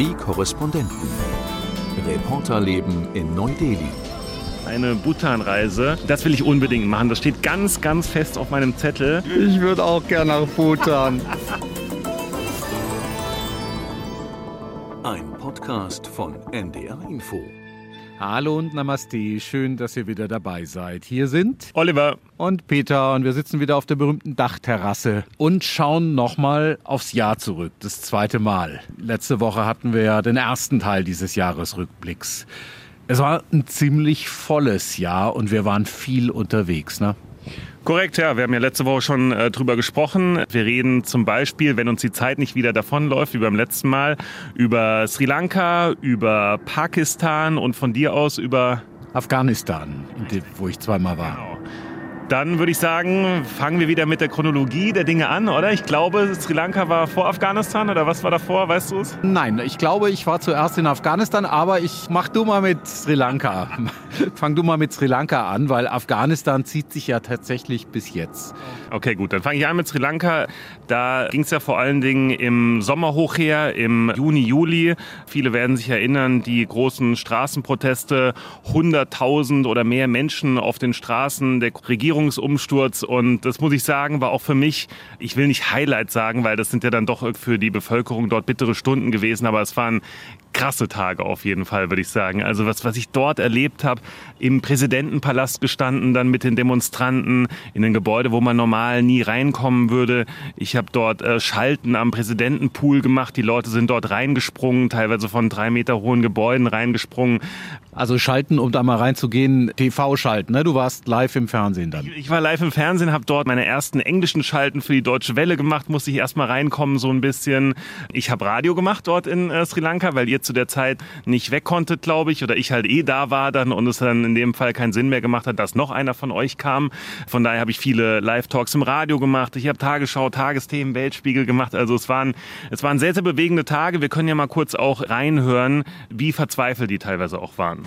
Die Korrespondenten. Reporterleben in Neu-Delhi. Eine Bhutan-Reise, das will ich unbedingt machen. Das steht ganz, ganz fest auf meinem Zettel. Ich würde auch gerne nach Bhutan. Ein Podcast von NDR Info. Hallo und Namaste, schön, dass ihr wieder dabei seid. Hier sind Oliver und Peter und wir sitzen wieder auf der berühmten Dachterrasse und schauen nochmal aufs Jahr zurück, das zweite Mal. Letzte Woche hatten wir ja den ersten Teil dieses Jahresrückblicks. Es war ein ziemlich volles Jahr und wir waren viel unterwegs, ne? Korrekt, ja. Wir haben ja letzte Woche schon äh, drüber gesprochen. Wir reden zum Beispiel, wenn uns die Zeit nicht wieder davonläuft, wie beim letzten Mal, über Sri Lanka, über Pakistan und von dir aus über Afghanistan, wo ich zweimal war. Genau. Dann würde ich sagen, fangen wir wieder mit der Chronologie der Dinge an, oder? Ich glaube, Sri Lanka war vor Afghanistan oder was war davor, weißt du es? Nein, ich glaube, ich war zuerst in Afghanistan, aber ich mach du mal mit Sri Lanka. Fang du mal mit Sri Lanka an, weil Afghanistan zieht sich ja tatsächlich bis jetzt. Okay, gut, dann fange ich an mit Sri Lanka. Da ging es ja vor allen Dingen im Sommer hoch her, im Juni, Juli. Viele werden sich erinnern, die großen Straßenproteste, 100.000 oder mehr Menschen auf den Straßen, der Regierung Regierungsumsturz und das muss ich sagen, war auch für mich, ich will nicht Highlight sagen, weil das sind ja dann doch für die Bevölkerung dort bittere Stunden gewesen, aber es waren krasse Tage auf jeden Fall, würde ich sagen. Also was, was ich dort erlebt habe, im Präsidentenpalast gestanden, dann mit den Demonstranten in ein Gebäude, wo man normal nie reinkommen würde. Ich habe dort äh, Schalten am Präsidentenpool gemacht. Die Leute sind dort reingesprungen, teilweise von drei Meter hohen Gebäuden reingesprungen. Also Schalten, um da mal reinzugehen, TV-Schalten, ne? Du warst live im Fernsehen dann. Ich, ich war live im Fernsehen, habe dort meine ersten englischen Schalten für die Deutsche Welle gemacht, musste ich erstmal reinkommen so ein bisschen. Ich habe Radio gemacht dort in äh, Sri Lanka, weil ihr zu der Zeit nicht weg konntet, glaube ich, oder ich halt eh da war dann und es dann in dem Fall keinen Sinn mehr gemacht hat, dass noch einer von euch kam. Von daher habe ich viele Live-Talks im Radio gemacht. Ich habe Tagesschau, Tagesthemen, Weltspiegel gemacht. Also es waren, es waren sehr, sehr bewegende Tage. Wir können ja mal kurz auch reinhören, wie verzweifelt die teilweise auch waren.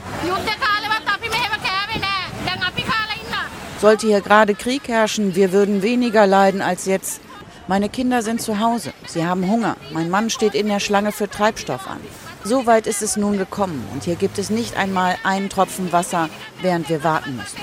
Sollte hier gerade Krieg herrschen, wir würden weniger leiden als jetzt. Meine Kinder sind zu Hause. Sie haben Hunger. Mein Mann steht in der Schlange für Treibstoff an. So weit ist es nun gekommen und hier gibt es nicht einmal einen Tropfen Wasser, während wir warten müssen.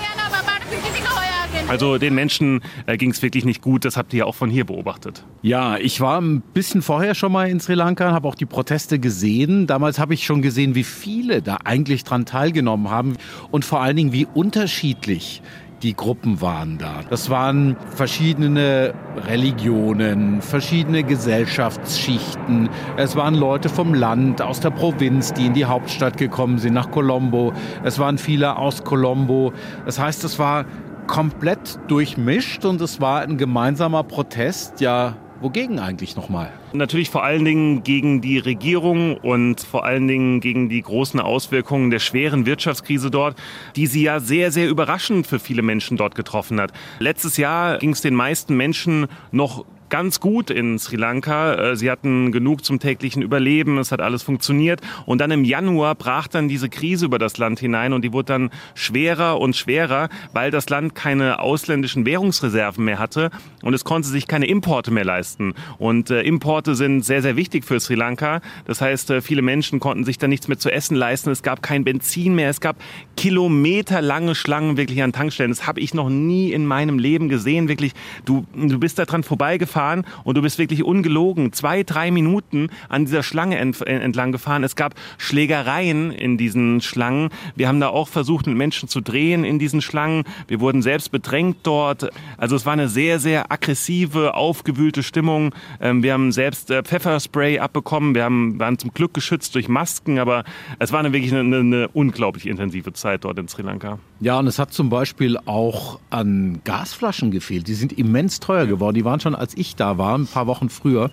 Also den Menschen äh, ging es wirklich nicht gut, das habt ihr ja auch von hier beobachtet. Ja, ich war ein bisschen vorher schon mal in Sri Lanka, habe auch die Proteste gesehen. Damals habe ich schon gesehen, wie viele da eigentlich dran teilgenommen haben und vor allen Dingen, wie unterschiedlich die Gruppen waren da. Das waren verschiedene Religionen, verschiedene Gesellschaftsschichten. Es waren Leute vom Land, aus der Provinz, die in die Hauptstadt gekommen sind, nach Colombo. Es waren viele aus Colombo. Das heißt, es war komplett durchmischt und es war ein gemeinsamer Protest, ja, Wogegen eigentlich nochmal? Natürlich vor allen Dingen gegen die Regierung und vor allen Dingen gegen die großen Auswirkungen der schweren Wirtschaftskrise dort, die sie ja sehr, sehr überraschend für viele Menschen dort getroffen hat. Letztes Jahr ging es den meisten Menschen noch ganz gut in Sri Lanka. Äh, sie hatten genug zum täglichen Überleben, es hat alles funktioniert. Und dann im Januar brach dann diese Krise über das Land hinein und die wurde dann schwerer und schwerer, weil das Land keine ausländischen Währungsreserven mehr hatte und es konnte sich keine Importe mehr leisten. Und äh, Importe sind sehr, sehr wichtig für Sri Lanka. Das heißt, äh, viele Menschen konnten sich da nichts mehr zu essen leisten. Es gab kein Benzin mehr. Es gab kilometerlange Schlangen wirklich an Tankstellen. Das habe ich noch nie in meinem Leben gesehen. Wirklich, du, du bist da dran vorbeigefahren gefahren und du bist wirklich ungelogen zwei, drei Minuten an dieser Schlange entlang gefahren. Es gab Schlägereien in diesen Schlangen. Wir haben da auch versucht, mit Menschen zu drehen in diesen Schlangen. Wir wurden selbst bedrängt dort. Also es war eine sehr, sehr aggressive, aufgewühlte Stimmung. Ähm, wir haben selbst äh, Pfefferspray abbekommen. Wir haben, waren zum Glück geschützt durch Masken, aber es war eine wirklich eine, eine unglaublich intensive Zeit dort in Sri Lanka. Ja, und es hat zum Beispiel auch an Gasflaschen gefehlt. Die sind immens teuer geworden. Die waren schon, als ich ich da war, ein paar Wochen früher,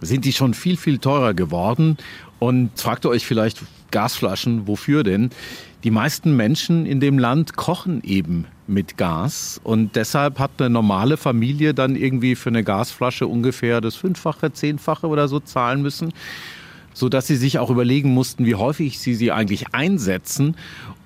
sind die schon viel, viel teurer geworden. Und fragt ihr euch vielleicht Gasflaschen, wofür denn? Die meisten Menschen in dem Land kochen eben mit Gas und deshalb hat eine normale Familie dann irgendwie für eine Gasflasche ungefähr das Fünffache, Zehnfache oder so zahlen müssen, so dass sie sich auch überlegen mussten, wie häufig sie sie eigentlich einsetzen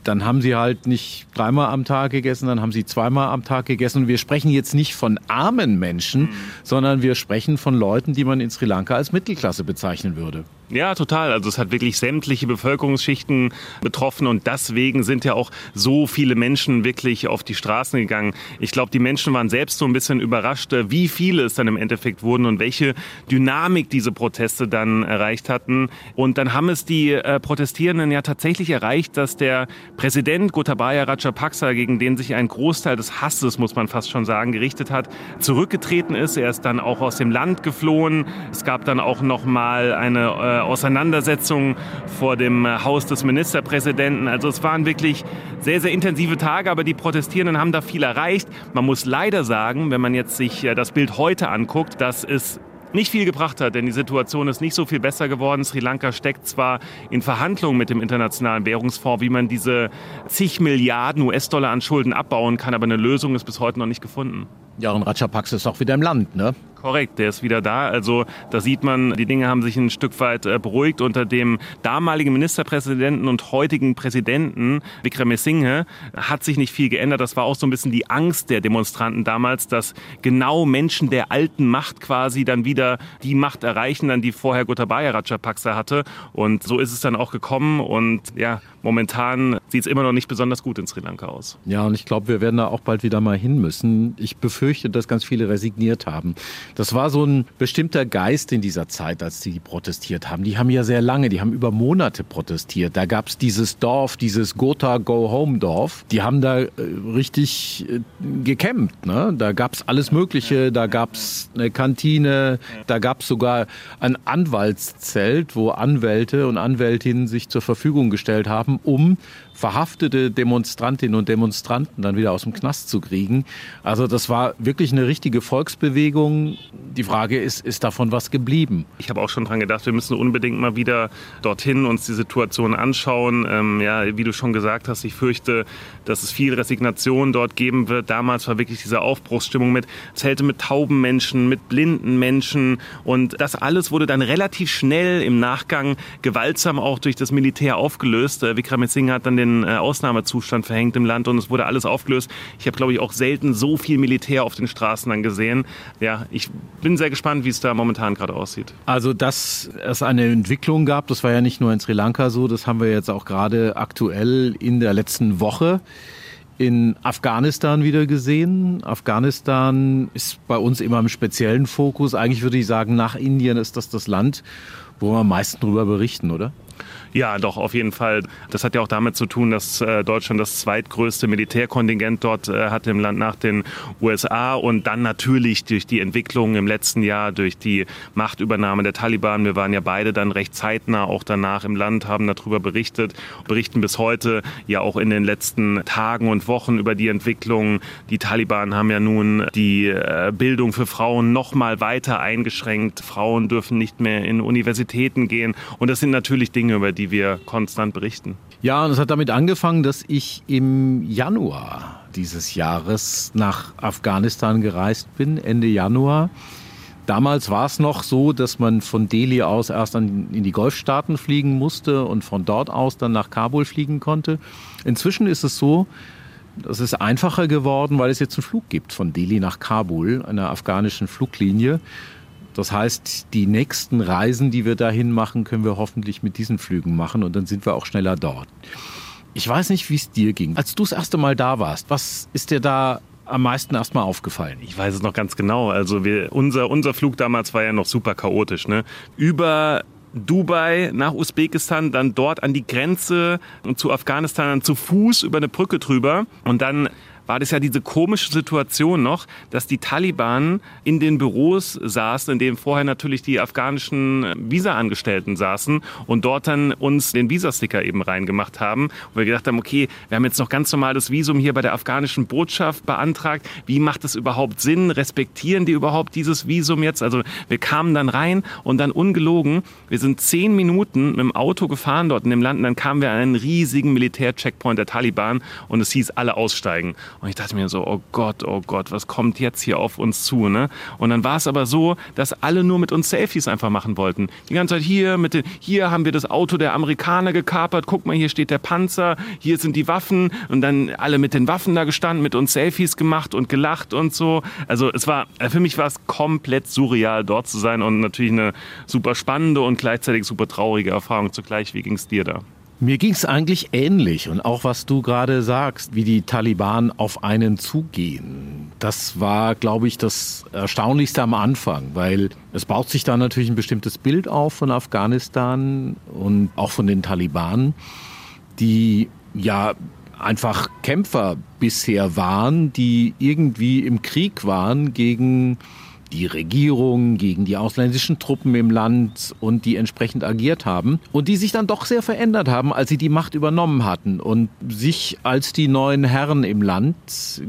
dann haben sie halt nicht dreimal am Tag gegessen, dann haben sie zweimal am Tag gegessen. Und wir sprechen jetzt nicht von armen Menschen, mhm. sondern wir sprechen von Leuten, die man in Sri Lanka als Mittelklasse bezeichnen würde. Ja, total. Also es hat wirklich sämtliche Bevölkerungsschichten betroffen und deswegen sind ja auch so viele Menschen wirklich auf die Straßen gegangen. Ich glaube, die Menschen waren selbst so ein bisschen überrascht, wie viele es dann im Endeffekt wurden und welche Dynamik diese Proteste dann erreicht hatten. Und dann haben es die äh, Protestierenden ja tatsächlich erreicht, dass der Präsident Gotabaya Rajapaksa, gegen den sich ein Großteil des Hasses, muss man fast schon sagen, gerichtet hat, zurückgetreten ist. Er ist dann auch aus dem Land geflohen. Es gab dann auch noch mal eine äh, Auseinandersetzung vor dem Haus des Ministerpräsidenten. Also es waren wirklich sehr, sehr intensive Tage, aber die Protestierenden haben da viel erreicht. Man muss leider sagen, wenn man jetzt sich äh, das Bild heute anguckt, dass es nicht viel gebracht hat, denn die Situation ist nicht so viel besser geworden. Sri Lanka steckt zwar in Verhandlungen mit dem Internationalen Währungsfonds, wie man diese zig Milliarden US-Dollar an Schulden abbauen kann, aber eine Lösung ist bis heute noch nicht gefunden. Ja, und Rajapaksa ist auch wieder im Land, ne? Korrekt, der ist wieder da. Also da sieht man, die Dinge haben sich ein Stück weit äh, beruhigt. Unter dem damaligen Ministerpräsidenten und heutigen Präsidenten Wickremesinghe hat sich nicht viel geändert. Das war auch so ein bisschen die Angst der Demonstranten damals, dass genau Menschen der alten Macht quasi dann wieder die Macht erreichen, dann die vorher Gotabaya Rajapaksa hatte. Und so ist es dann auch gekommen. Und ja, momentan sieht es immer noch nicht besonders gut in Sri Lanka aus. Ja, und ich glaube, wir werden da auch bald wieder mal hin müssen. Ich befürchte, dass ganz viele resigniert haben. Das war so ein bestimmter Geist in dieser Zeit, als die protestiert haben. Die haben ja sehr lange, die haben über Monate protestiert. Da gab es dieses Dorf, dieses Gotha Go Home Dorf. Die haben da äh, richtig äh, gekämpft. Ne? Da gab es alles Mögliche. Da gab es eine Kantine. Da gab es sogar ein Anwaltszelt, wo Anwälte und Anwältinnen sich zur Verfügung gestellt haben, um verhaftete Demonstrantinnen und Demonstranten dann wieder aus dem Knast zu kriegen. Also das war wirklich eine richtige Volksbewegung. Die Frage ist, ist davon was geblieben? Ich habe auch schon dran gedacht, wir müssen unbedingt mal wieder dorthin uns die Situation anschauen. Ähm, ja, wie du schon gesagt hast, ich fürchte, dass es viel Resignation dort geben wird. Damals war wirklich diese Aufbruchsstimmung mit Zelte mit tauben Menschen, mit blinden Menschen und das alles wurde dann relativ schnell im Nachgang gewaltsam auch durch das Militär aufgelöst. Äh, Vikram Singh hat dann den den äh, Ausnahmezustand verhängt im Land und es wurde alles aufgelöst. Ich habe, glaube ich, auch selten so viel Militär auf den Straßen dann gesehen. Ja, ich bin sehr gespannt, wie es da momentan gerade aussieht. Also, dass es eine Entwicklung gab, das war ja nicht nur in Sri Lanka so, das haben wir jetzt auch gerade aktuell in der letzten Woche in Afghanistan wieder gesehen. Afghanistan ist bei uns immer im speziellen Fokus. Eigentlich würde ich sagen, nach Indien ist das das Land, wo wir am meisten darüber berichten, oder? Ja, doch, auf jeden Fall. Das hat ja auch damit zu tun, dass äh, Deutschland das zweitgrößte Militärkontingent dort äh, hat im Land nach den USA und dann natürlich durch die Entwicklung im letzten Jahr, durch die Machtübernahme der Taliban. Wir waren ja beide dann recht zeitnah auch danach im Land, haben darüber berichtet, berichten bis heute ja auch in den letzten Tagen und Wochen über die Entwicklung. Die Taliban haben ja nun die äh, Bildung für Frauen noch mal weiter eingeschränkt. Frauen dürfen nicht mehr in Universitäten gehen und das sind natürlich Dinge, über die wir konstant berichten. Ja, und es hat damit angefangen, dass ich im Januar dieses Jahres nach Afghanistan gereist bin, Ende Januar. Damals war es noch so, dass man von Delhi aus erst in die Golfstaaten fliegen musste und von dort aus dann nach Kabul fliegen konnte. Inzwischen ist es so, das ist einfacher geworden, weil es jetzt einen Flug gibt von Delhi nach Kabul, einer afghanischen Fluglinie. Das heißt, die nächsten Reisen, die wir dahin machen, können wir hoffentlich mit diesen Flügen machen und dann sind wir auch schneller dort. Ich weiß nicht, wie es dir ging. Als du das erste Mal da warst, was ist dir da am meisten erstmal aufgefallen? Ich weiß es noch ganz genau. Also wir, unser, unser Flug damals war ja noch super chaotisch. Ne? Über Dubai nach Usbekistan, dann dort an die Grenze zu Afghanistan dann zu Fuß über eine Brücke drüber und dann war das ja diese komische Situation noch, dass die Taliban in den Büros saßen, in denen vorher natürlich die afghanischen Visa-Angestellten saßen und dort dann uns den Visasticker eben reingemacht haben. Und wir gedacht haben, okay, wir haben jetzt noch ganz normal das Visum hier bei der afghanischen Botschaft beantragt. Wie macht es überhaupt Sinn? Respektieren die überhaupt dieses Visum jetzt? Also wir kamen dann rein und dann ungelogen, wir sind zehn Minuten mit dem Auto gefahren dort in dem Land und dann kamen wir an einen riesigen Militärcheckpoint der Taliban und es hieß alle aussteigen. Und ich dachte mir so, oh Gott, oh Gott, was kommt jetzt hier auf uns zu? Ne? Und dann war es aber so, dass alle nur mit uns Selfies einfach machen wollten. Die ganze Zeit hier, mit den, hier haben wir das Auto der Amerikaner gekapert, guck mal, hier steht der Panzer, hier sind die Waffen und dann alle mit den Waffen da gestanden, mit uns Selfies gemacht und gelacht und so. Also es war, für mich war es komplett surreal, dort zu sein und natürlich eine super spannende und gleichzeitig super traurige Erfahrung zugleich. Wie ging es dir da? Mir ging es eigentlich ähnlich und auch was du gerade sagst, wie die Taliban auf einen zugehen. Das war, glaube ich, das Erstaunlichste am Anfang, weil es baut sich da natürlich ein bestimmtes Bild auf von Afghanistan und auch von den Taliban, die ja einfach Kämpfer bisher waren, die irgendwie im Krieg waren gegen die Regierung, gegen die ausländischen Truppen im Land und die entsprechend agiert haben und die sich dann doch sehr verändert haben, als sie die Macht übernommen hatten und sich als die neuen Herren im Land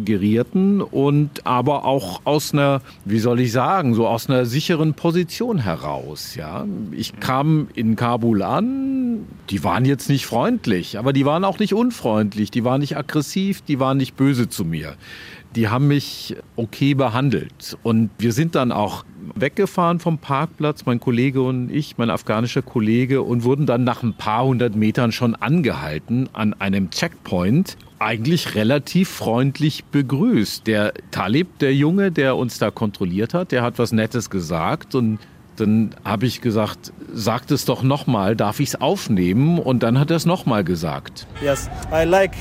gerierten und aber auch aus einer, wie soll ich sagen, so aus einer sicheren Position heraus, ja. Ich kam in Kabul an, die waren jetzt nicht freundlich, aber die waren auch nicht unfreundlich, die waren nicht aggressiv, die waren nicht böse zu mir die haben mich okay behandelt. Und wir sind dann auch weggefahren vom Parkplatz, mein Kollege und ich, mein afghanischer Kollege, und wurden dann nach ein paar hundert Metern schon angehalten an einem Checkpoint. Eigentlich relativ freundlich begrüßt. Der Talib, der Junge, der uns da kontrolliert hat, der hat was Nettes gesagt und dann habe ich gesagt, sagt es doch nochmal, darf ich es aufnehmen? Und dann hat er es nochmal gesagt. Yes, I like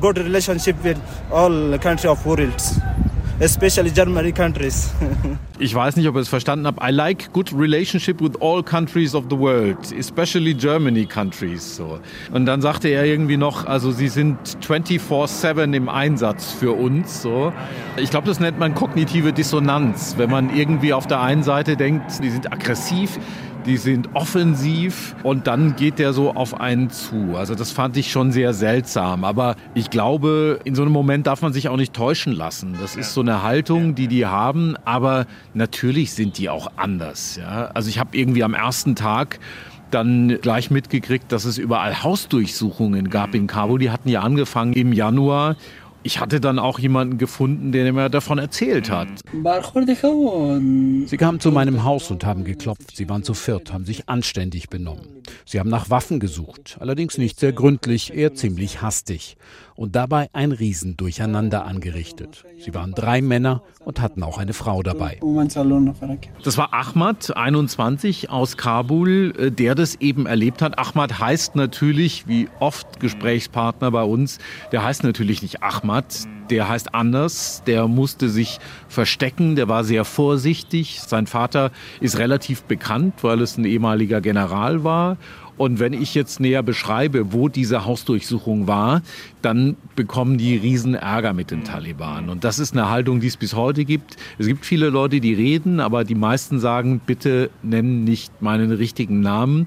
good relationship with all country of world especially Germany countries. ich weiß nicht, ob ihr es verstanden habt. I like good relationship with all countries of the world, especially Germany countries. So. Und dann sagte er irgendwie noch, also sie sind 24/7 im Einsatz für uns. So. Ich glaube, das nennt man kognitive Dissonanz, wenn man irgendwie auf der einen Seite denkt, die sind aggressiv die sind offensiv und dann geht der so auf einen zu. Also das fand ich schon sehr seltsam. Aber ich glaube, in so einem Moment darf man sich auch nicht täuschen lassen. Das ist so eine Haltung, die die haben. Aber natürlich sind die auch anders. Ja? Also ich habe irgendwie am ersten Tag dann gleich mitgekriegt, dass es überall Hausdurchsuchungen gab in Kabul. Die hatten ja angefangen im Januar ich hatte dann auch jemanden gefunden, der mir davon erzählt hat. Sie kamen zu meinem Haus und haben geklopft. Sie waren zu viert, haben sich anständig benommen. Sie haben nach Waffen gesucht, allerdings nicht sehr gründlich, eher ziemlich hastig und dabei ein Riesendurcheinander angerichtet. Sie waren drei Männer und hatten auch eine Frau dabei. Das war Ahmad, 21, aus Kabul, äh, der das eben erlebt hat. Ahmad heißt natürlich, wie oft Gesprächspartner bei uns, der heißt natürlich nicht Ahmad, der heißt anders, der musste sich verstecken, der war sehr vorsichtig. Sein Vater ist relativ bekannt, weil es ein ehemaliger General war und wenn ich jetzt näher beschreibe, wo diese Hausdurchsuchung war, dann bekommen die riesen Ärger mit den Taliban. Und das ist eine Haltung, die es bis heute gibt. Es gibt viele Leute, die reden, aber die meisten sagen, bitte nenn nicht meinen richtigen Namen,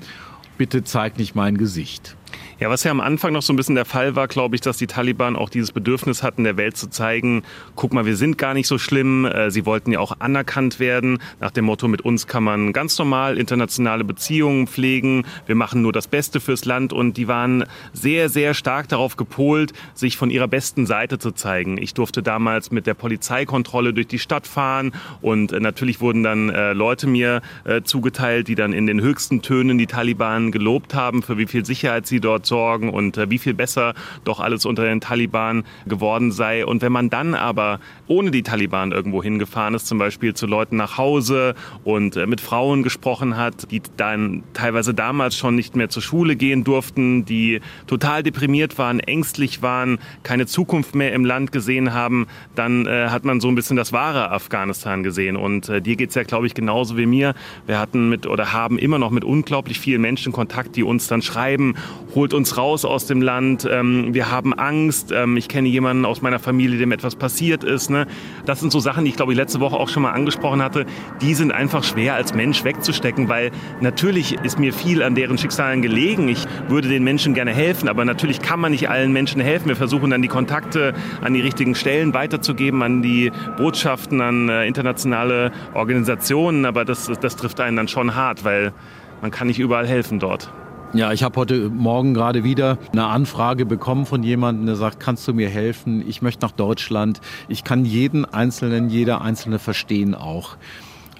bitte zeig nicht mein Gesicht. Ja, was ja am Anfang noch so ein bisschen der Fall war, glaube ich, dass die Taliban auch dieses Bedürfnis hatten, der Welt zu zeigen, guck mal, wir sind gar nicht so schlimm. Äh, sie wollten ja auch anerkannt werden, nach dem Motto, mit uns kann man ganz normal internationale Beziehungen pflegen, wir machen nur das Beste fürs Land und die waren sehr, sehr stark darauf gepolt, sich von ihrer besten Seite zu zeigen. Ich durfte damals mit der Polizeikontrolle durch die Stadt fahren und äh, natürlich wurden dann äh, Leute mir zugeteilt, die dann in den höchsten Tönen die Taliban gelobt haben, für wie viel Sicherheit sie dort sorgen und äh, wie viel besser doch alles unter den Taliban geworden sei. Und wenn man dann aber ohne die Taliban irgendwo hingefahren ist, zum Beispiel zu Leuten nach Hause und äh, mit Frauen gesprochen hat, die dann teilweise damals schon nicht mehr zur Schule gehen durften, die total deprimiert waren, ängstlich waren, keine Zukunft mehr im Land gesehen haben, dann äh, hat man so ein bisschen das wahre Afghanistan gesehen. Und äh, dir geht's ja, glaube ich, genauso wie mir. Wir hatten mit oder haben immer noch mit unglaublich vielen Menschen Kontakt, die uns dann schreiben, holt uns uns raus aus dem Land, ähm, wir haben Angst, ähm, ich kenne jemanden aus meiner Familie, dem etwas passiert ist. Ne? Das sind so Sachen, die ich glaube ich letzte Woche auch schon mal angesprochen hatte, die sind einfach schwer als Mensch wegzustecken, weil natürlich ist mir viel an deren Schicksalen gelegen. Ich würde den Menschen gerne helfen, aber natürlich kann man nicht allen Menschen helfen. Wir versuchen dann die Kontakte an die richtigen Stellen weiterzugeben, an die Botschaften, an äh, internationale Organisationen, aber das, das trifft einen dann schon hart, weil man kann nicht überall helfen dort. Ja, ich habe heute Morgen gerade wieder eine Anfrage bekommen von jemandem, der sagt, kannst du mir helfen? Ich möchte nach Deutschland. Ich kann jeden Einzelnen, jeder Einzelne verstehen auch.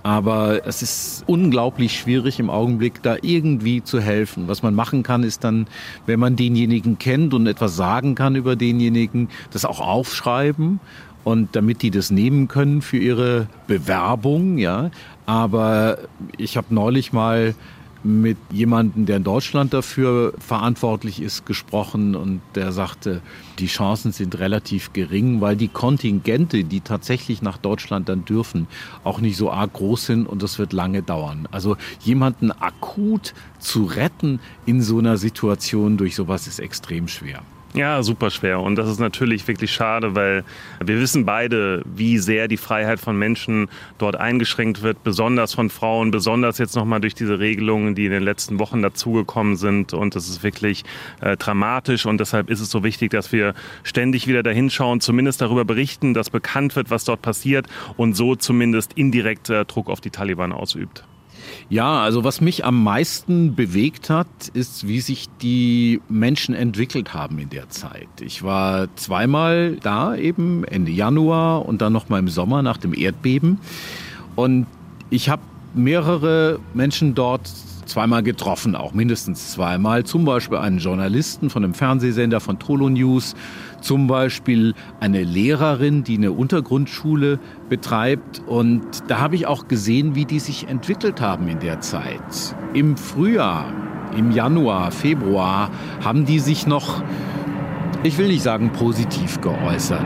Aber es ist unglaublich schwierig im Augenblick, da irgendwie zu helfen. Was man machen kann, ist dann, wenn man denjenigen kennt und etwas sagen kann über denjenigen, das auch aufschreiben und damit die das nehmen können für ihre Bewerbung, ja. Aber ich habe neulich mal mit jemandem, der in Deutschland dafür verantwortlich ist, gesprochen und der sagte, die Chancen sind relativ gering, weil die Kontingente, die tatsächlich nach Deutschland dann dürfen, auch nicht so arg groß sind und das wird lange dauern. Also jemanden akut zu retten in so einer Situation durch sowas ist extrem schwer. Ja, super schwer. Und das ist natürlich wirklich schade, weil wir wissen beide, wie sehr die Freiheit von Menschen dort eingeschränkt wird, besonders von Frauen, besonders jetzt nochmal durch diese Regelungen, die in den letzten Wochen dazugekommen sind. Und das ist wirklich äh, dramatisch. Und deshalb ist es so wichtig, dass wir ständig wieder dahinschauen, zumindest darüber berichten, dass bekannt wird, was dort passiert und so zumindest indirekt äh, Druck auf die Taliban ausübt. Ja, also was mich am meisten bewegt hat, ist, wie sich die Menschen entwickelt haben in der Zeit. Ich war zweimal da, eben Ende Januar und dann noch mal im Sommer nach dem Erdbeben. Und ich habe mehrere Menschen dort zweimal getroffen, auch mindestens zweimal. Zum Beispiel einen Journalisten von einem Fernsehsender von Tolo News, zum Beispiel eine Lehrerin, die eine Untergrundschule betreibt. Und da habe ich auch gesehen, wie die sich entwickelt haben in der Zeit. Im Frühjahr, im Januar, Februar haben die sich noch ich will nicht sagen positiv geäußert,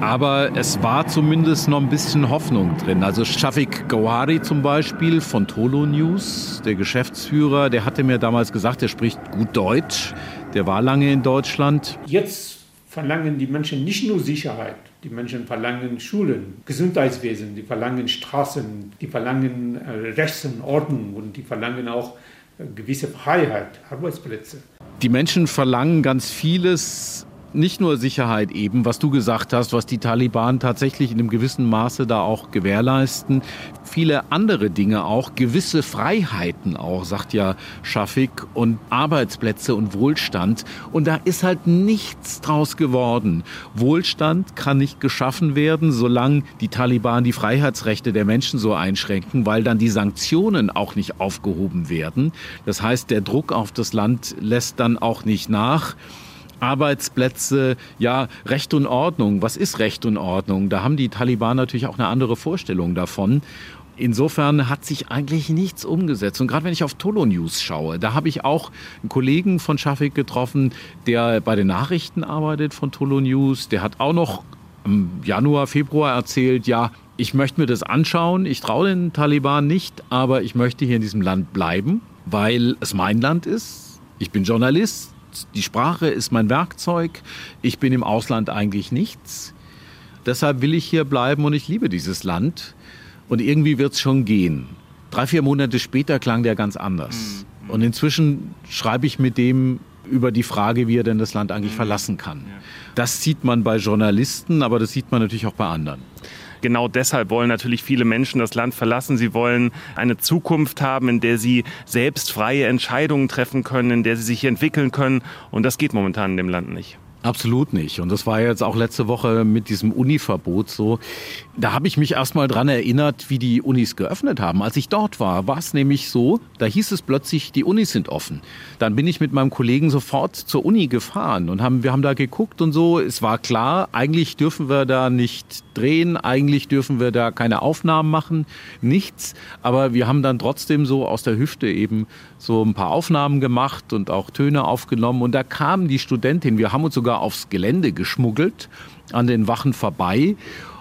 aber es war zumindest noch ein bisschen Hoffnung drin. Also Shafik Gowari zum Beispiel von Tolo News, der Geschäftsführer, der hatte mir damals gesagt, er spricht gut Deutsch, der war lange in Deutschland. Jetzt verlangen die Menschen nicht nur Sicherheit, die Menschen verlangen Schulen, Gesundheitswesen, die verlangen Straßen, die verlangen äh, Rechts und Ordnung und die verlangen auch äh, gewisse Freiheit, Arbeitsplätze. Die Menschen verlangen ganz vieles nicht nur Sicherheit eben, was du gesagt hast, was die Taliban tatsächlich in einem gewissen Maße da auch gewährleisten. Viele andere Dinge auch, gewisse Freiheiten auch, sagt ja Schafik, und Arbeitsplätze und Wohlstand. Und da ist halt nichts draus geworden. Wohlstand kann nicht geschaffen werden, solange die Taliban die Freiheitsrechte der Menschen so einschränken, weil dann die Sanktionen auch nicht aufgehoben werden. Das heißt, der Druck auf das Land lässt dann auch nicht nach. Arbeitsplätze, ja, Recht und Ordnung. Was ist Recht und Ordnung? Da haben die Taliban natürlich auch eine andere Vorstellung davon. Insofern hat sich eigentlich nichts umgesetzt. Und gerade wenn ich auf Tolo News schaue, da habe ich auch einen Kollegen von Schafik getroffen, der bei den Nachrichten arbeitet von Tolo News. Der hat auch noch im Januar, Februar erzählt, ja, ich möchte mir das anschauen. Ich traue den Taliban nicht, aber ich möchte hier in diesem Land bleiben, weil es mein Land ist. Ich bin Journalist die Sprache ist mein Werkzeug. Ich bin im Ausland eigentlich nichts. Deshalb will ich hier bleiben und ich liebe dieses Land. Und irgendwie wird es schon gehen. Drei, vier Monate später klang der ganz anders. Mhm. Und inzwischen schreibe ich mit dem über die Frage, wie er denn das Land eigentlich mhm. verlassen kann. Das sieht man bei Journalisten, aber das sieht man natürlich auch bei anderen. Genau deshalb wollen natürlich viele Menschen das Land verlassen. Sie wollen eine Zukunft haben, in der sie selbst freie Entscheidungen treffen können, in der sie sich entwickeln können. Und das geht momentan in dem Land nicht. Absolut nicht. Und das war jetzt auch letzte Woche mit diesem Univerbot so. Da habe ich mich erstmal dran erinnert, wie die Unis geöffnet haben. Als ich dort war, war es nämlich so, da hieß es plötzlich, die Unis sind offen. Dann bin ich mit meinem Kollegen sofort zur Uni gefahren und haben, wir haben da geguckt und so. Es war klar, eigentlich dürfen wir da nicht drehen, eigentlich dürfen wir da keine Aufnahmen machen, nichts. Aber wir haben dann trotzdem so aus der Hüfte eben so ein paar Aufnahmen gemacht und auch Töne aufgenommen. Und da kamen die Studentin, wir haben uns sogar aufs Gelände geschmuggelt, an den Wachen vorbei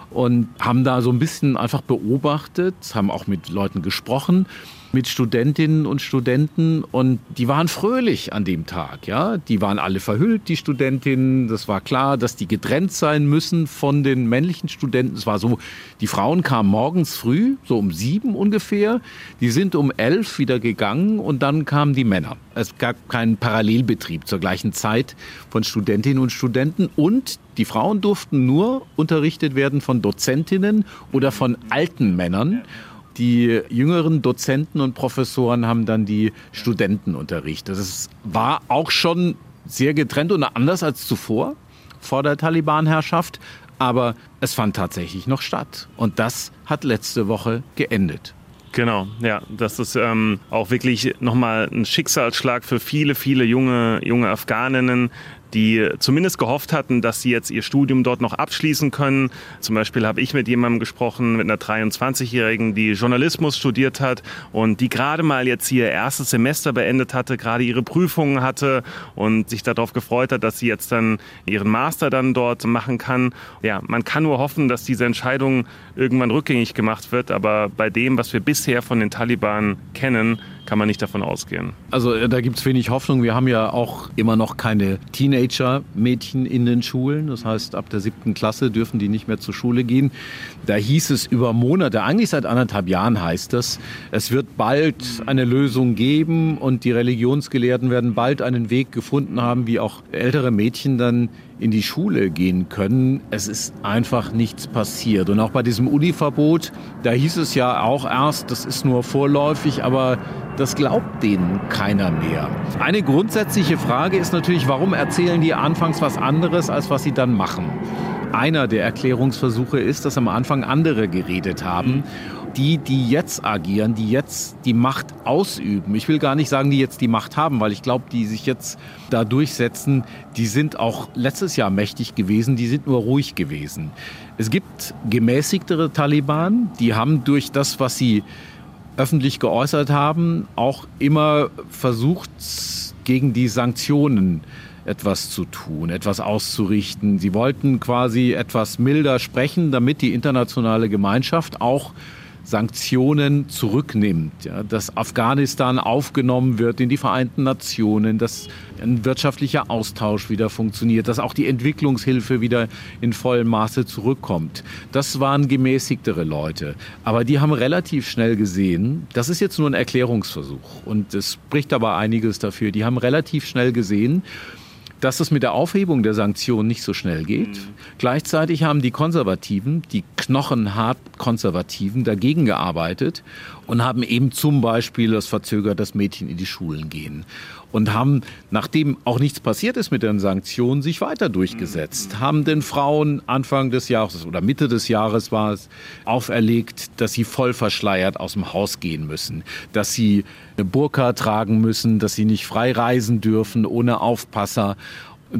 und haben da so ein bisschen einfach beobachtet, haben auch mit Leuten gesprochen mit Studentinnen und Studenten und die waren fröhlich an dem Tag, ja. Die waren alle verhüllt, die Studentinnen. Das war klar, dass die getrennt sein müssen von den männlichen Studenten. Es war so, die Frauen kamen morgens früh, so um sieben ungefähr. Die sind um elf wieder gegangen und dann kamen die Männer. Es gab keinen Parallelbetrieb zur gleichen Zeit von Studentinnen und Studenten und die Frauen durften nur unterrichtet werden von Dozentinnen oder von alten Männern. Die jüngeren Dozenten und Professoren haben dann die Studenten unterrichtet. Das war auch schon sehr getrennt und anders als zuvor vor der Taliban-Herrschaft. Aber es fand tatsächlich noch statt. Und das hat letzte Woche geendet. Genau, ja, das ist ähm, auch wirklich nochmal ein Schicksalsschlag für viele, viele junge, junge Afghaninnen, die zumindest gehofft hatten, dass sie jetzt ihr Studium dort noch abschließen können. Zum Beispiel habe ich mit jemandem gesprochen, mit einer 23-Jährigen, die Journalismus studiert hat und die gerade mal jetzt ihr erstes Semester beendet hatte, gerade ihre Prüfungen hatte und sich darauf gefreut hat, dass sie jetzt dann ihren Master dann dort machen kann. Ja, man kann nur hoffen, dass diese Entscheidung irgendwann rückgängig gemacht wird, aber bei dem, was wir bisher von den Taliban kennen, kann man nicht davon ausgehen. Also äh, da gibt es wenig Hoffnung. Wir haben ja auch immer noch keine Teenager-Mädchen in den Schulen. Das heißt, ab der siebten Klasse dürfen die nicht mehr zur Schule gehen. Da hieß es über Monate, eigentlich seit anderthalb Jahren heißt das, es wird bald eine Lösung geben und die Religionsgelehrten werden bald einen Weg gefunden haben, wie auch ältere Mädchen dann in die Schule gehen können. Es ist einfach nichts passiert. Und auch bei diesem Univerbot, da hieß es ja auch erst, das ist nur vorläufig, aber das glaubt denen keiner mehr. Eine grundsätzliche Frage ist natürlich, warum erzählen die anfangs was anderes, als was sie dann machen? Einer der Erklärungsversuche ist, dass am Anfang andere geredet haben die, die jetzt agieren, die jetzt die Macht ausüben. Ich will gar nicht sagen, die jetzt die Macht haben, weil ich glaube, die sich jetzt da durchsetzen, die sind auch letztes Jahr mächtig gewesen, die sind nur ruhig gewesen. Es gibt gemäßigtere Taliban, die haben durch das, was sie öffentlich geäußert haben, auch immer versucht, gegen die Sanktionen etwas zu tun, etwas auszurichten. Sie wollten quasi etwas milder sprechen, damit die internationale Gemeinschaft auch Sanktionen zurücknimmt, ja, dass Afghanistan aufgenommen wird in die Vereinten Nationen, dass ein wirtschaftlicher Austausch wieder funktioniert, dass auch die Entwicklungshilfe wieder in vollem Maße zurückkommt. Das waren gemäßigtere Leute. Aber die haben relativ schnell gesehen, das ist jetzt nur ein Erklärungsversuch und es spricht aber einiges dafür, die haben relativ schnell gesehen, dass es mit der Aufhebung der Sanktionen nicht so schnell geht. Mhm. Gleichzeitig haben die Konservativen, die knochenhart Konservativen, dagegen gearbeitet und haben eben zum Beispiel das verzögert, dass Mädchen in die Schulen gehen und haben, nachdem auch nichts passiert ist mit den Sanktionen, sich weiter durchgesetzt. Haben den Frauen Anfang des Jahres oder Mitte des Jahres war es auferlegt, dass sie voll verschleiert aus dem Haus gehen müssen, dass sie eine Burka tragen müssen, dass sie nicht frei reisen dürfen ohne Aufpasser.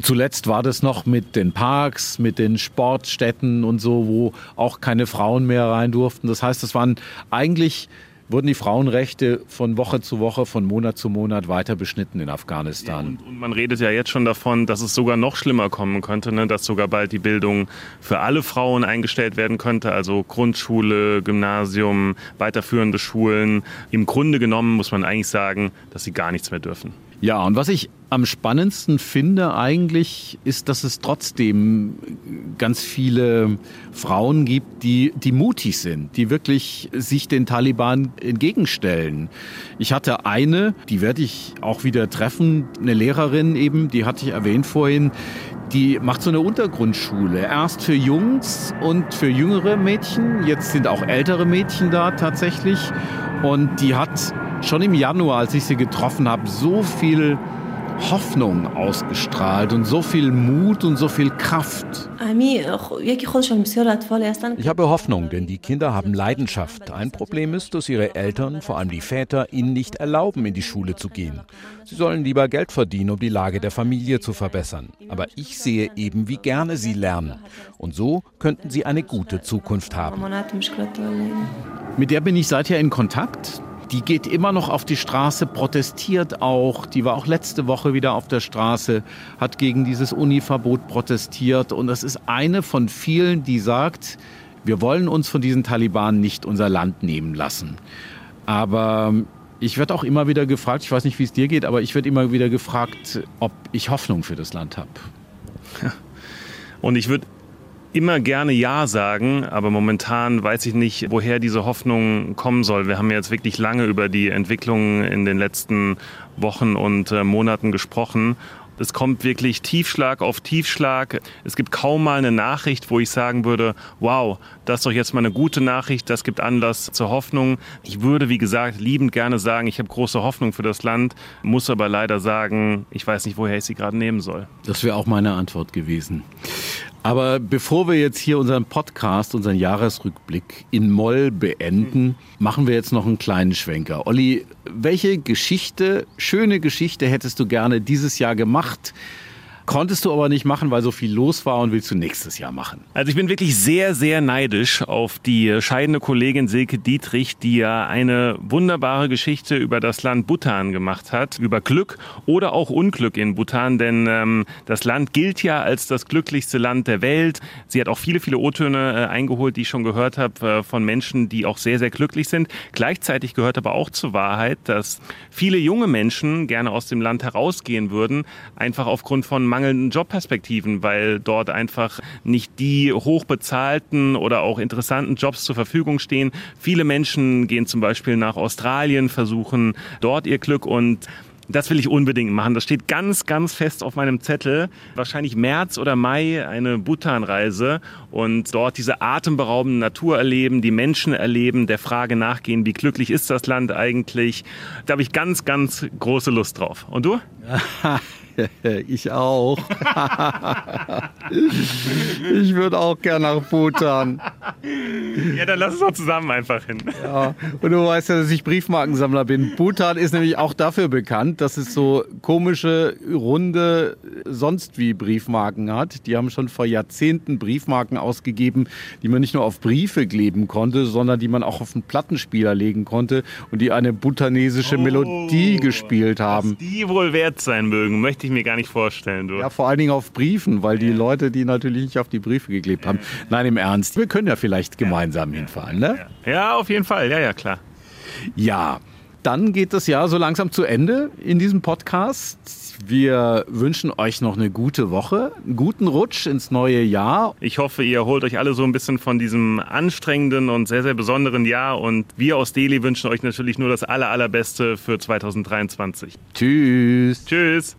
Zuletzt war das noch mit den Parks, mit den Sportstätten und so, wo auch keine Frauen mehr rein durften. Das heißt, es waren eigentlich wurden die Frauenrechte von Woche zu Woche, von Monat zu Monat weiter beschnitten in Afghanistan. Ja, und, und, man redet ja jetzt schon davon, dass es sogar noch schlimmer kommen könnte, ne? dass sogar bald die Bildung für alle Frauen eingestellt werden könnte, also Grundschule, Gymnasium, weiterführende Schulen. Im Grunde genommen muss man eigentlich sagen, dass sie gar nichts mehr dürfen. Ja, und was ich am spannendsten finde eigentlich, ist, dass es trotzdem ganz viele Frauen gibt, die, die mutig sind, die wirklich sich den Taliban entgegenstellen. Ich hatte eine, die werde ich auch wieder treffen, eine Lehrerin eben, die hatte ich erwähnt vorhin, die macht so eine Untergrundschule. Erst für Jungs und für jüngere Mädchen. Jetzt sind auch ältere Mädchen da tatsächlich. Und die hat schon im Januar, als ich sie getroffen habe, so viel Hoffnung ausgestrahlt und so viel Mut und so viel Kraft. Ich habe Hoffnung, denn die Kinder haben Leidenschaft. Ein Problem ist, dass ihre Eltern, vor allem die Väter, ihnen nicht erlauben, in die Schule zu gehen. Sie sollen lieber Geld verdienen, um die Lage der Familie zu verbessern. Aber ich sehe eben, wie gerne sie lernen. Und so könnten sie eine gute Zukunft haben. Mit der bin ich seither in Kontakt die geht immer noch auf die Straße, protestiert auch. Die war auch letzte Woche wieder auf der Straße, hat gegen dieses Uni-Verbot protestiert. Und das ist eine von vielen, die sagt, wir wollen uns von diesen Taliban nicht unser Land nehmen lassen. Aber ich werde auch immer wieder gefragt, ich weiß nicht, wie es dir geht, aber ich werde immer wieder gefragt, ob ich Hoffnung für das Land habe. Und ich würde immer gerne Ja sagen, aber momentan weiß ich nicht, woher diese Hoffnung kommen soll. Wir haben jetzt wirklich lange über die Entwicklung in den letzten Wochen und äh, Monaten gesprochen Es kommt wirklich Tiefschlag auf Tiefschlag. Es gibt kaum mal eine Nachricht, wo ich sagen würde, wow, das ist doch jetzt mal eine gute Nachricht, das gibt Anlass zur Hoffnung. Ich würde, wie gesagt, liebend gerne sagen, ich habe große Hoffnung für das Land, muss aber leider sagen, ich weiß nicht, woher ich sie gerade nehmen soll. Das wäre auch meine Antwort gewesen. Aber bevor wir jetzt hier unseren Podcast, unseren Jahresrückblick in Moll beenden, machen wir jetzt noch einen kleinen Schwenker. Olli, welche Geschichte, schöne Geschichte hättest du gerne dieses Jahr gemacht? Konntest du aber nicht machen, weil so viel los war und willst du nächstes Jahr machen? Also ich bin wirklich sehr, sehr neidisch auf die scheidende Kollegin Silke Dietrich, die ja eine wunderbare Geschichte über das Land Bhutan gemacht hat, über Glück oder auch Unglück in Bhutan, denn ähm, das Land gilt ja als das glücklichste Land der Welt. Sie hat auch viele, viele O-Töne äh, eingeholt, die ich schon gehört habe äh, von Menschen, die auch sehr, sehr glücklich sind. Gleichzeitig gehört aber auch zur Wahrheit, dass viele junge Menschen gerne aus dem Land herausgehen würden, einfach aufgrund von mangelnden Jobperspektiven, weil dort einfach nicht die hochbezahlten oder auch interessanten Jobs zur Verfügung stehen. Viele Menschen gehen zum Beispiel nach Australien, versuchen dort ihr Glück und das will ich unbedingt machen. Das steht ganz, ganz fest auf meinem Zettel. Wahrscheinlich März oder Mai eine Bhutan-Reise und dort diese atemberaubende Natur erleben, die Menschen erleben, der Frage nachgehen, wie glücklich ist das Land eigentlich. Da habe ich ganz, ganz große Lust drauf. Und du? ich auch. ich würde auch gerne nach Bhutan. Ja, dann lass uns doch zusammen einfach hin. Ja, und du weißt ja, dass ich Briefmarkensammler bin. Bhutan ist nämlich auch dafür bekannt, dass es so komische, runde, sonst wie Briefmarken hat. Die haben schon vor Jahrzehnten Briefmarken ausgegeben, die man nicht nur auf Briefe kleben konnte, sondern die man auch auf einen Plattenspieler legen konnte und die eine bhutanesische Oh, Melodie gespielt haben. Was die wohl wert sein mögen, möchte ich mir gar nicht vorstellen. Du. Ja, vor allen Dingen auf Briefen, weil die Leute die natürlich nicht auf die Briefe geklebt haben. Nein, im Ernst. Wir können ja vielleicht gemeinsam hinfahren, ne? Ja, auf jeden Fall. Ja, ja, klar. Ja, dann geht das Jahr so langsam zu Ende in diesem Podcast. Wir wünschen euch noch eine gute Woche, einen guten Rutsch ins neue Jahr. Ich hoffe, ihr holt euch alle so ein bisschen von diesem anstrengenden und sehr, sehr besonderen Jahr. Und wir aus Delhi wünschen euch natürlich nur das aller, allerbeste für 2023. Tschüss. Tschüss.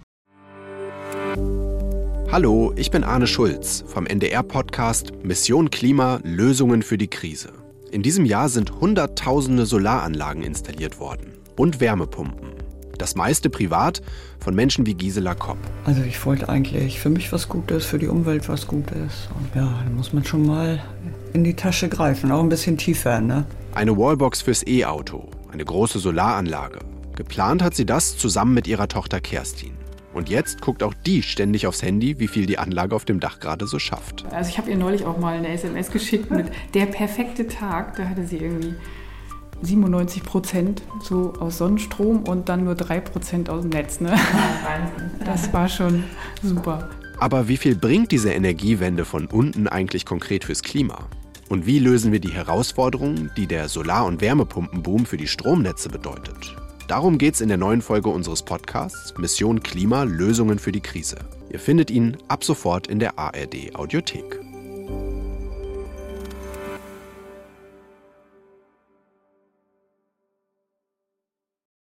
Hallo, ich bin Arne Schulz vom NDR-Podcast Mission Klima Lösungen für die Krise. In diesem Jahr sind Hunderttausende Solaranlagen installiert worden und Wärmepumpen. Das meiste privat von Menschen wie Gisela Kopp. Also ich wollte eigentlich für mich was Gutes, für die Umwelt was Gutes. Und ja, da muss man schon mal in die Tasche greifen, auch ein bisschen tiefer, ne? Eine Wallbox fürs E-Auto, eine große Solaranlage. Geplant hat sie das zusammen mit ihrer Tochter Kerstin. Und jetzt guckt auch die ständig aufs Handy, wie viel die Anlage auf dem Dach gerade so schafft. Also ich habe ihr neulich auch mal eine SMS geschickt mit der perfekte Tag. Da hatte sie irgendwie 97 Prozent so aus Sonnenstrom und dann nur 3 Prozent aus dem Netz. Ne? Das war schon super. Aber wie viel bringt diese Energiewende von unten eigentlich konkret fürs Klima? Und wie lösen wir die Herausforderungen, die der Solar- und Wärmepumpenboom für die Stromnetze bedeutet? Darum geht's in der neuen Folge unseres Podcasts Mission Klima Lösungen für die Krise. Ihr findet ihn ab sofort in der ARD Audiothek.